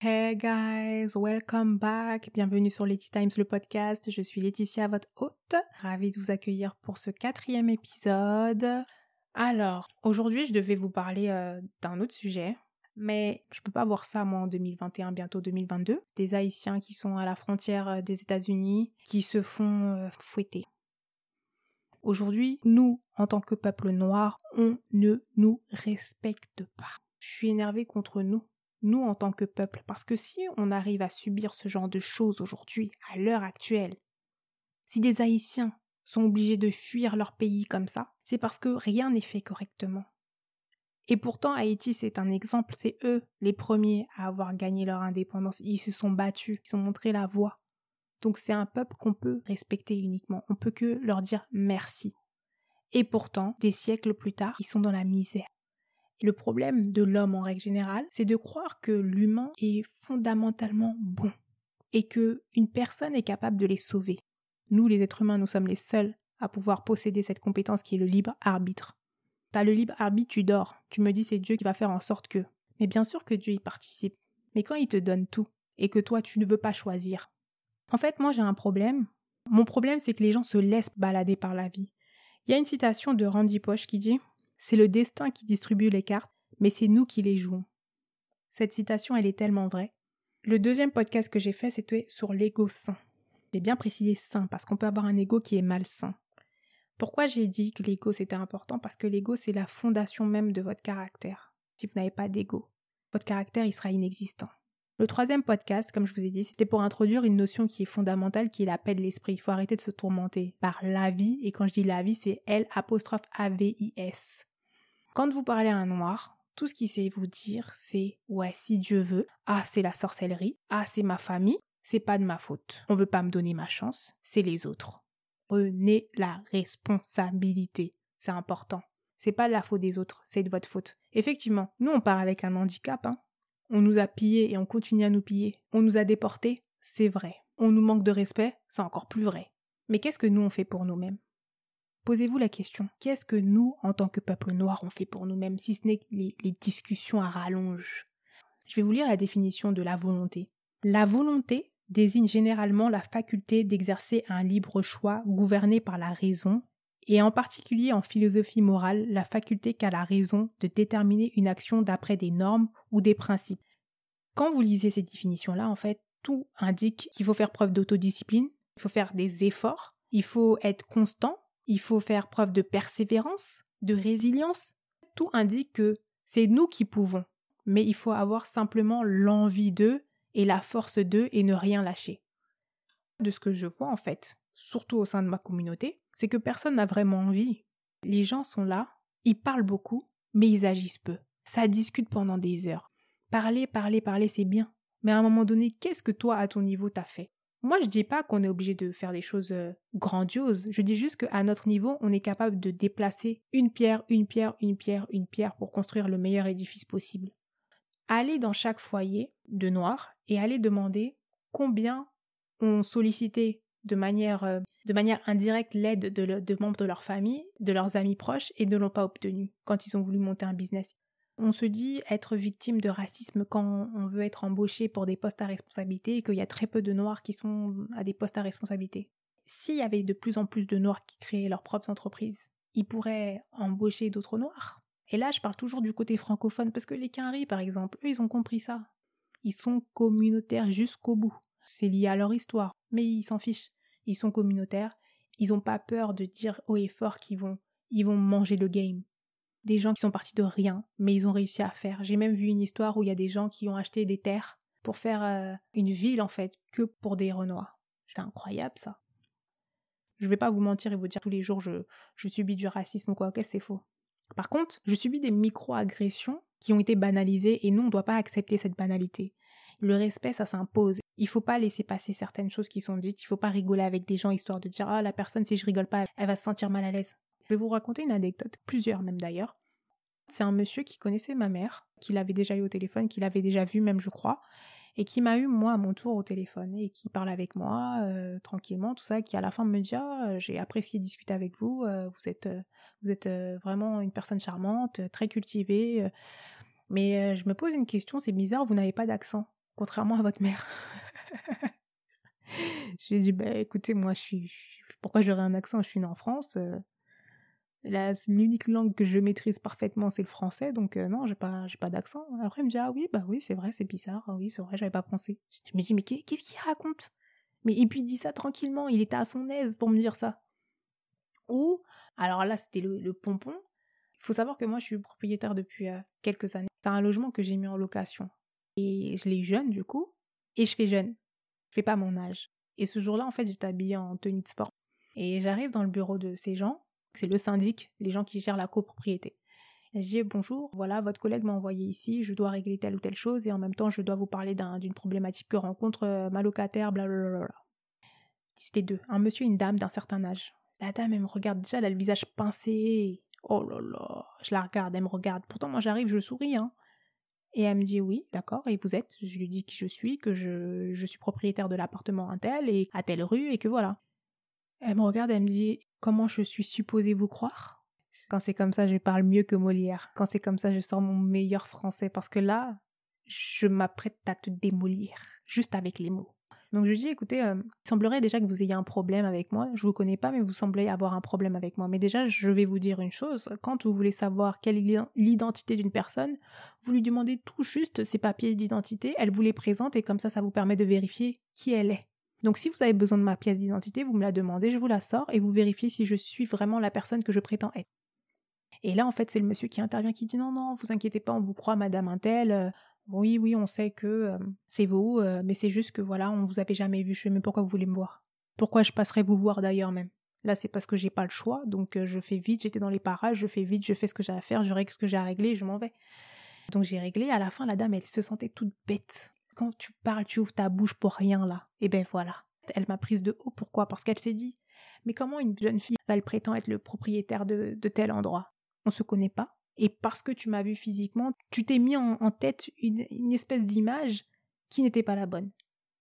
Hey guys, welcome back. Bienvenue sur Letty Times, le podcast. Je suis Laetitia, votre hôte. Ravie de vous accueillir pour ce quatrième épisode. Alors, aujourd'hui, je devais vous parler euh, d'un autre sujet, mais je peux pas voir ça moi en 2021, bientôt 2022. Des Haïtiens qui sont à la frontière euh, des États-Unis, qui se font euh, fouetter. Aujourd'hui, nous, en tant que peuple noir, on ne nous respecte pas. Je suis énervée contre nous, nous en tant que peuple, parce que si on arrive à subir ce genre de choses aujourd'hui, à l'heure actuelle, si des Haïtiens sont obligés de fuir leur pays comme ça, c'est parce que rien n'est fait correctement. Et pourtant, Haïti, c'est un exemple, c'est eux les premiers à avoir gagné leur indépendance, ils se sont battus, ils ont montré la voie. Donc c'est un peuple qu'on peut respecter uniquement, on peut que leur dire merci. Et pourtant, des siècles plus tard, ils sont dans la misère. le problème de l'homme en règle générale, c'est de croire que l'humain est fondamentalement bon et que une personne est capable de les sauver. Nous, les êtres humains, nous sommes les seuls à pouvoir posséder cette compétence qui est le libre arbitre. T'as le libre arbitre, tu dors. Tu me dis c'est Dieu qui va faire en sorte que. Mais bien sûr que Dieu y participe. Mais quand il te donne tout et que toi tu ne veux pas choisir. En fait, moi j'ai un problème. Mon problème c'est que les gens se laissent balader par la vie. Il y a une citation de Randy Poche qui dit C'est le destin qui distribue les cartes, mais c'est nous qui les jouons. Cette citation, elle est tellement vraie. Le deuxième podcast que j'ai fait, c'était sur l'ego sain. J'ai bien précisé sain parce qu'on peut avoir un ego qui est malsain. Pourquoi j'ai dit que l'ego c'était important? Parce que l'ego c'est la fondation même de votre caractère. Si vous n'avez pas d'ego, votre caractère il sera inexistant. Le troisième podcast, comme je vous ai dit, c'était pour introduire une notion qui est fondamentale, qui est la paix de l'esprit. Il faut arrêter de se tourmenter par la vie, et quand je dis la vie, c'est L apostrophe A-V-I-S. Quand vous parlez à un noir, tout ce qu'il sait vous dire, c'est ouais, si Dieu veut, ah, c'est la sorcellerie, ah, c'est ma famille, c'est pas de ma faute. On veut pas me donner ma chance, c'est les autres. Prenez la responsabilité. C'est important. C'est pas la faute des autres, c'est de votre faute. Effectivement, nous on part avec un handicap, hein. On nous a pillés et on continue à nous piller. On nous a déportés, c'est vrai. On nous manque de respect, c'est encore plus vrai. Mais qu'est-ce que nous on fait pour nous-mêmes? Posez-vous la question, qu'est-ce que nous, en tant que peuple noir, on fait pour nous-mêmes, si ce n'est les, les discussions à rallonge? Je vais vous lire la définition de la volonté. La volonté désigne généralement la faculté d'exercer un libre choix gouverné par la raison, et en particulier en philosophie morale, la faculté qu'a la raison de déterminer une action d'après des normes ou des principes. Quand vous lisez ces définitions-là, en fait, tout indique qu'il faut faire preuve d'autodiscipline, il faut faire des efforts, il faut être constant, il faut faire preuve de persévérance, de résilience. Tout indique que c'est nous qui pouvons, mais il faut avoir simplement l'envie d'eux et la force d'eux et ne rien lâcher. De ce que je vois en fait, surtout au sein de ma communauté, c'est que personne n'a vraiment envie. Les gens sont là, ils parlent beaucoup, mais ils agissent peu. Ça discute pendant des heures. Parler, parler, parler, c'est bien. Mais à un moment donné, qu'est-ce que toi, à ton niveau, t'as fait? Moi, je dis pas qu'on est obligé de faire des choses euh, grandioses. Je dis juste qu'à notre niveau, on est capable de déplacer une pierre, une pierre, une pierre, une pierre pour construire le meilleur édifice possible. Allez dans chaque foyer de noir et allez demander combien ont sollicité de manière, euh, de manière indirecte l'aide de, membres de leur famille, de leurs amis proches et ne l'ont pas obtenu quand ils ont voulu monter un business. On se dit être victime de racisme quand on veut être embauché pour des postes à responsabilité et qu'il y a très peu de noirs qui sont à des postes à responsabilité. S'il y avait de plus en plus de noirs qui créaient leurs propres entreprises, ils pourraient embaucher d'autres noirs. Et là, je parle toujours du côté francophone parce que les Quinri, par exemple, eux, ils ont compris ça. Ils sont communautaires jusqu'au bout. C'est lié à leur histoire, mais ils s'en fichent. Ils sont communautaires. Ils n'ont pas peur de dire haut et fort qu'ils vont, ils vont manger le game. Des gens qui sont partis de rien, mais ils ont réussi à faire. J'ai même vu une histoire où il y a des gens qui ont acheté des terres pour faire euh, une ville en fait que pour des Renois. C'est incroyable ça. Je vais pas vous mentir et vous dire tous les jours je, je subis du racisme ou quoi, ok, c'est faux. Par contre, je subis des micro-agressions qui ont été banalisées et nous, on ne doit pas accepter cette banalité. Le respect, ça s'impose. Il faut pas laisser passer certaines choses qui sont dites. Il faut pas rigoler avec des gens histoire de dire ah la personne si je rigole pas, elle va se sentir mal à l'aise. Je vais vous raconter une anecdote, plusieurs même d'ailleurs. C'est un monsieur qui connaissait ma mère, qui l'avait déjà eu au téléphone, qui l'avait déjà vu même je crois, et qui m'a eu moi à mon tour au téléphone et qui parle avec moi euh, tranquillement, tout ça, qui à la fin me dit ah, euh, j'ai apprécié discuter avec vous, euh, vous êtes vous êtes vraiment une personne charmante, très cultivée. Mais euh, je me pose une question, c'est bizarre, vous n'avez pas d'accent, contrairement à votre mère. je lui ai dit, bah écoutez, moi je suis. Pourquoi j'aurais un accent? Je suis née en France. Euh, l'unique langue que je maîtrise parfaitement, c'est le français, donc euh, non, j'ai pas, pas d'accent. Après, il me dit, ah oui, bah oui, c'est vrai, c'est bizarre, ah oui, c'est vrai, j'avais pas pensé. Je me dis, mais qu'est-ce qu'il raconte? Mais et puis il dit ça tranquillement, il était à son aise pour me dire ça. Ou, alors là, c'était le, pompon. Il faut savoir que moi, je suis propriétaire depuis euh, quelques années. C'est un logement que j'ai mis en location. Et je l'ai jeune, du coup, et je fais jeune. Je fais pas mon âge. Et ce jour-là, en fait, j'étais habillée en tenue de sport. Et j'arrive dans le bureau de ces gens, c'est le syndic, les gens qui gèrent la copropriété. Et je dis bonjour, voilà, votre collègue m'a envoyé ici, je dois régler telle ou telle chose et en même temps je dois vous parler d'une problématique que rencontre euh, ma locataire, blablabla. C'était deux, un monsieur et une dame d'un certain âge. La dame, elle me regarde déjà, elle a le visage pincé. Oh là là, je la regarde, elle me regarde. Pourtant, moi j'arrive, je souris, hein. Et elle me dit oui, d'accord, et vous êtes? Je lui dis qui je suis, que je, je suis propriétaire de l'appartement un tel et à telle rue et que voilà. Elle me regarde, elle me dit Comment je suis supposée vous croire? Quand c'est comme ça, je parle mieux que Molière. Quand c'est comme ça, je sors mon meilleur français parce que là, je m'apprête à te démolir, juste avec les mots. Donc je lui dis, écoutez, euh, il semblerait déjà que vous ayez un problème avec moi. Je vous connais pas, mais vous semblez avoir un problème avec moi. Mais déjà, je vais vous dire une chose. Quand vous voulez savoir quelle est l'identité d'une personne, vous lui demandez tout juste ses papiers d'identité, elle vous les présente et comme ça, ça vous permet de vérifier qui elle est. Donc si vous avez besoin de ma pièce d'identité, vous me la demandez, je vous la sors et vous vérifiez si je suis vraiment la personne que je prétends être. Et là, en fait, c'est le monsieur qui intervient qui dit non, non, vous inquiétez pas, on vous croit, madame Intel. Oui, oui, on sait que c'est vous, mais c'est juste que voilà, on vous avait jamais vu. Je sais même pourquoi vous voulez me voir. Pourquoi je passerai vous voir d'ailleurs même? Là, c'est parce que j'ai pas le choix, donc je fais vite, j'étais dans les parages, je fais vite, je fais ce que j'ai à faire, je règle ce que j'ai à régler je m'en vais. Donc j'ai réglé, à la fin, la dame, elle se sentait toute bête quand tu parles, tu ouvres ta bouche pour rien là. Et ben voilà. Elle m'a prise de haut. Pourquoi? Parce qu'elle s'est dit Mais comment une jeune fille, elle prétend être le propriétaire de, tel endroit? On se connaît pas. Et parce que tu m'as vu physiquement, tu t'es mis en, tête une, espèce d'image qui n'était pas la bonne.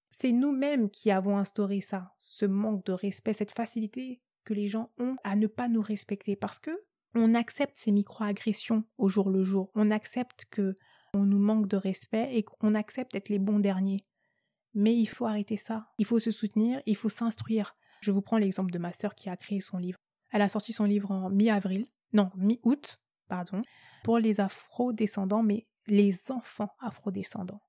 C'est nous-mêmes qui avons instauré ça, ce manque de respect, cette facilité que les gens ont à ne pas nous respecter parce que on accepte ces micro-agressions au jour le jour. On accepte que on nous manque de respect et qu'on accepte d'être les bons derniers. Mais il faut arrêter ça. Il faut se soutenir, il faut s'instruire. Je vous prends l'exemple de ma sœur qui a créé son livre. Elle a sorti son livre en mi-avril, non, mi-août, pardon, pour les afro-descendants, mais les enfants afro-descendants.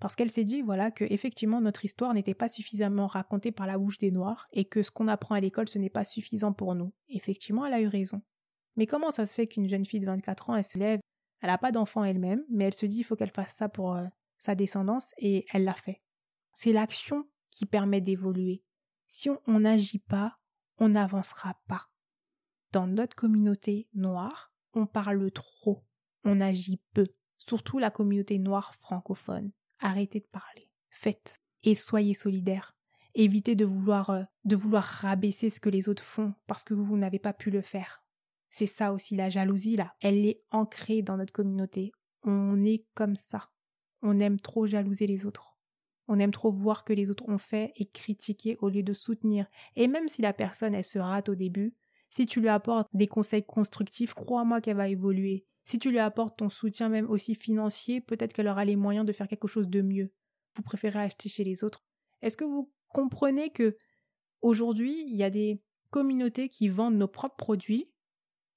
Parce qu'elle s'est dit, voilà, que effectivement notre histoire n'était pas suffisamment racontée par la bouche des Noirs et que ce qu'on apprend à l'école ce n'est pas suffisant pour nous. Effectivement, elle a eu raison. Mais comment ça se fait qu'une jeune fille de 24 ans, elle se lève elle n'a pas d'enfant elle-même, mais elle se dit il faut qu'elle fasse ça pour euh, sa descendance et elle l'a fait. C'est l'action qui permet d'évoluer. Si on n'agit pas, on n'avancera pas. Dans notre communauté noire, on parle trop, on agit peu, surtout la communauté noire francophone. Arrêtez de parler, faites et soyez solidaires. Évitez de vouloir euh, de vouloir rabaisser ce que les autres font parce que vous n'avez pas pu le faire. C'est ça aussi la jalousie là. Elle est ancrée dans notre communauté. On est comme ça. On aime trop jalouser les autres. On aime trop voir que les autres ont fait et critiquer au lieu de soutenir. Et même si la personne elle se rate au début, si tu lui apportes des conseils constructifs, crois-moi qu'elle va évoluer. Si tu lui apportes ton soutien même aussi financier, peut-être qu'elle aura les moyens de faire quelque chose de mieux. Vous préférez acheter chez les autres. Est-ce que vous comprenez que aujourd'hui, il y a des communautés qui vendent nos propres produits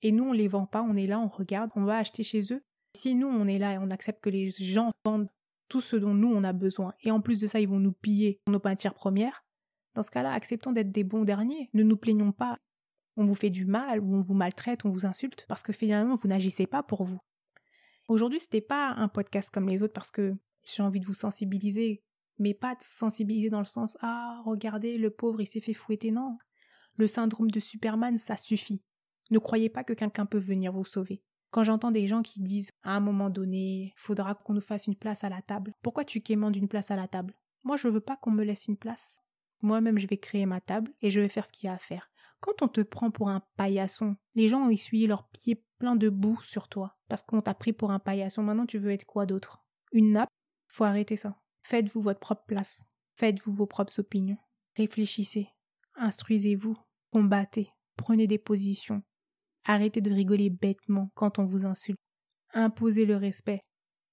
et nous on les vend pas, on est là, on regarde, on va acheter chez eux? Si nous on est là et on accepte que les gens vendent tout ce dont nous on a besoin, et en plus de ça ils vont nous piller nos matières premières, dans ce cas-là, acceptons d'être des bons derniers. Ne nous plaignons pas. On vous fait du mal, ou on vous maltraite, on vous insulte, parce que finalement vous n'agissez pas pour vous. Aujourd'hui, c'était pas un podcast comme les autres parce que j'ai envie de vous sensibiliser, mais pas de sensibiliser dans le sens ah regardez le pauvre il s'est fait fouetter non. Le syndrome de Superman ça suffit. Ne croyez pas que quelqu'un peut venir vous sauver. Quand j'entends des gens qui disent à un moment donné, faudra qu'on nous fasse une place à la table. Pourquoi tu quémandes une place à la table? Moi, je veux pas qu'on me laisse une place. Moi-même, je vais créer ma table et je vais faire ce qu'il y a à faire. Quand on te prend pour un paillasson, les gens ont essuyé leurs pieds pleins de boue sur toi parce qu'on t'a pris pour un paillasson. Maintenant, tu veux être quoi d'autre? Une nappe? Faut arrêter ça. Faites-vous votre propre place. Faites-vous vos propres opinions. Réfléchissez. Instruisez-vous. Combattez. Prenez des positions. Arrêtez de rigoler bêtement quand on vous insulte. Imposez le respect.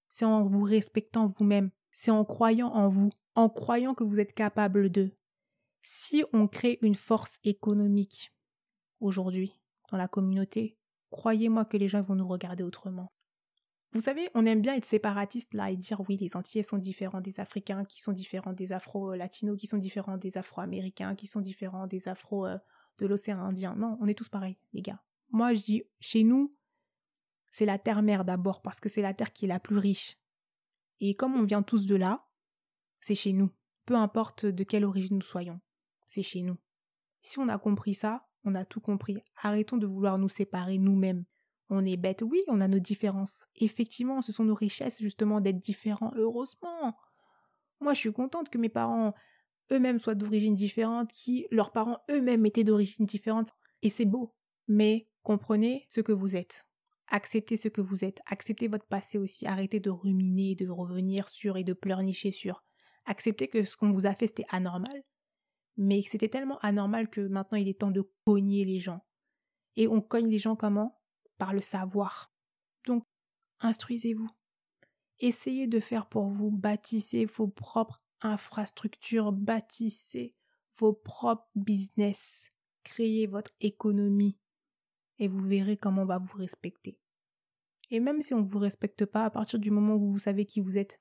c'est en vous respectant vous-même, c'est en croyant en vous, en croyant que vous êtes capable de. Si on crée une force économique aujourd'hui dans la communauté, croyez-moi que les gens vont nous regarder autrement. Vous savez, on aime bien être séparatiste là et dire oui, les Antillais sont différents des Africains, qui sont différents des Afro-Latinos, qui sont différents des Afro-Américains, qui sont différents des Afro euh, de l'océan Indien. Non, on est tous pareils, les gars. Moi, je dis, chez nous, c'est la terre-mère d'abord, parce que c'est la terre qui est la plus riche. Et comme on vient tous de là, c'est chez nous. Peu importe de quelle origine nous soyons, c'est chez nous. Si on a compris ça, on a tout compris. Arrêtons de vouloir nous séparer nous-mêmes. On est bête, oui, on a nos différences. Effectivement, ce sont nos richesses justement d'être différents, heureusement. Moi, je suis contente que mes parents eux-mêmes soient d'origine différente, qui leurs parents eux-mêmes étaient d'origine différente, et c'est beau. Mais comprenez ce que vous êtes. Acceptez ce que vous êtes, acceptez votre passé aussi, arrêtez de ruminer, de revenir sur et de pleurnicher sur. Acceptez que ce qu'on vous a fait c'était anormal, mais c'était tellement anormal que maintenant il est temps de cogner les gens. Et on cogne les gens comment? Par le savoir. Donc, instruisez-vous. Essayez de faire pour vous, bâtissez vos propres infrastructures, bâtissez vos propres business, créez votre économie et vous verrez comment on va vous respecter. Et même si on ne vous respecte pas à partir du moment où vous savez qui vous êtes,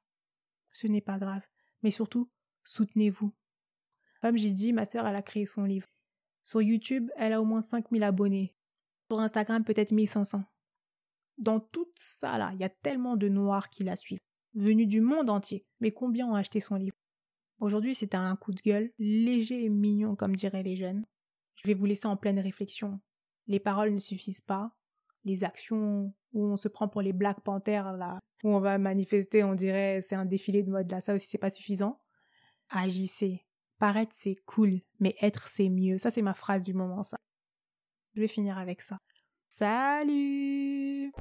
ce n'est pas grave. Mais surtout, soutenez-vous. Comme j'ai dit, ma sœur, elle a créé son livre. Sur YouTube, elle a au moins 5000 abonnés. Sur Instagram, peut-être 1500. Dans tout ça là, il y a tellement de noirs qui la suivent, venus du monde entier. Mais combien ont acheté son livre? Aujourd'hui, c'est un coup de gueule, léger et mignon, comme diraient les jeunes. Je vais vous laisser en pleine réflexion. Les paroles ne suffisent pas. Les actions où on se prend pour les Black Panthers, là, où on va manifester, on dirait c'est un défilé de mode, là, ça aussi c'est pas suffisant. Agissez. Paraître, c'est cool, mais être, c'est mieux. Ça, c'est ma phrase du moment, ça. Je vais finir avec ça. Salut